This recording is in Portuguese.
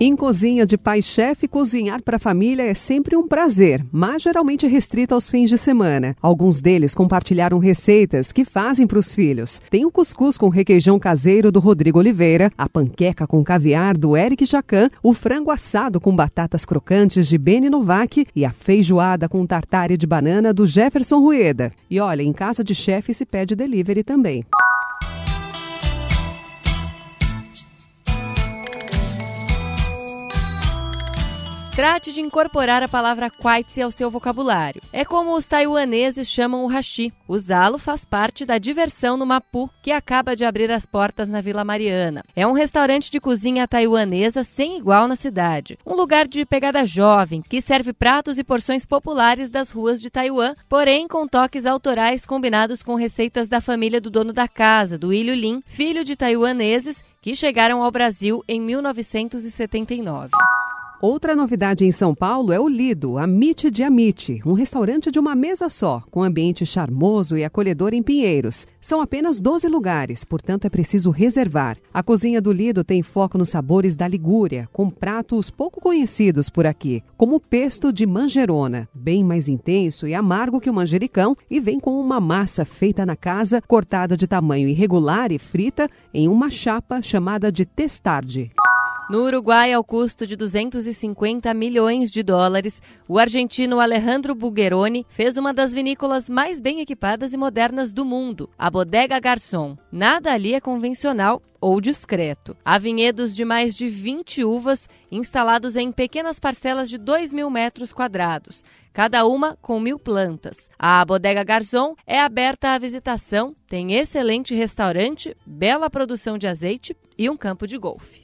Em cozinha de pai-chefe, cozinhar para a família é sempre um prazer, mas geralmente restrito aos fins de semana. Alguns deles compartilharam receitas que fazem para os filhos. Tem o cuscuz com requeijão caseiro do Rodrigo Oliveira, a panqueca com caviar do Eric Jacan, o frango assado com batatas crocantes de Beni Novak e a feijoada com tartare de banana do Jefferson Rueda. E olha, em casa de chefe se pede delivery também. Trate de incorporar a palavra kwaitse ao seu vocabulário. É como os taiwaneses chamam o hashi. Usá-lo faz parte da diversão no Mapu, que acaba de abrir as portas na Vila Mariana. É um restaurante de cozinha taiwanesa sem igual na cidade. Um lugar de pegada jovem, que serve pratos e porções populares das ruas de Taiwan, porém com toques autorais combinados com receitas da família do dono da casa, do Ilho Lin, filho de taiwaneses que chegaram ao Brasil em 1979. Outra novidade em São Paulo é o Lido, Amite de Amite, um restaurante de uma mesa só, com ambiente charmoso e acolhedor em Pinheiros. São apenas 12 lugares, portanto é preciso reservar. A cozinha do Lido tem foco nos sabores da Ligúria, com pratos pouco conhecidos por aqui, como o pesto de manjerona, bem mais intenso e amargo que o manjericão, e vem com uma massa feita na casa, cortada de tamanho irregular e frita em uma chapa chamada de testarde. No Uruguai, ao custo de 250 milhões de dólares, o argentino Alejandro Bulgeroni fez uma das vinícolas mais bem equipadas e modernas do mundo, a Bodega Garçon. Nada ali é convencional ou discreto. Há vinhedos de mais de 20 uvas instalados em pequenas parcelas de 2 mil metros quadrados, cada uma com mil plantas. A Bodega Garzon é aberta à visitação, tem excelente restaurante, bela produção de azeite e um campo de golfe.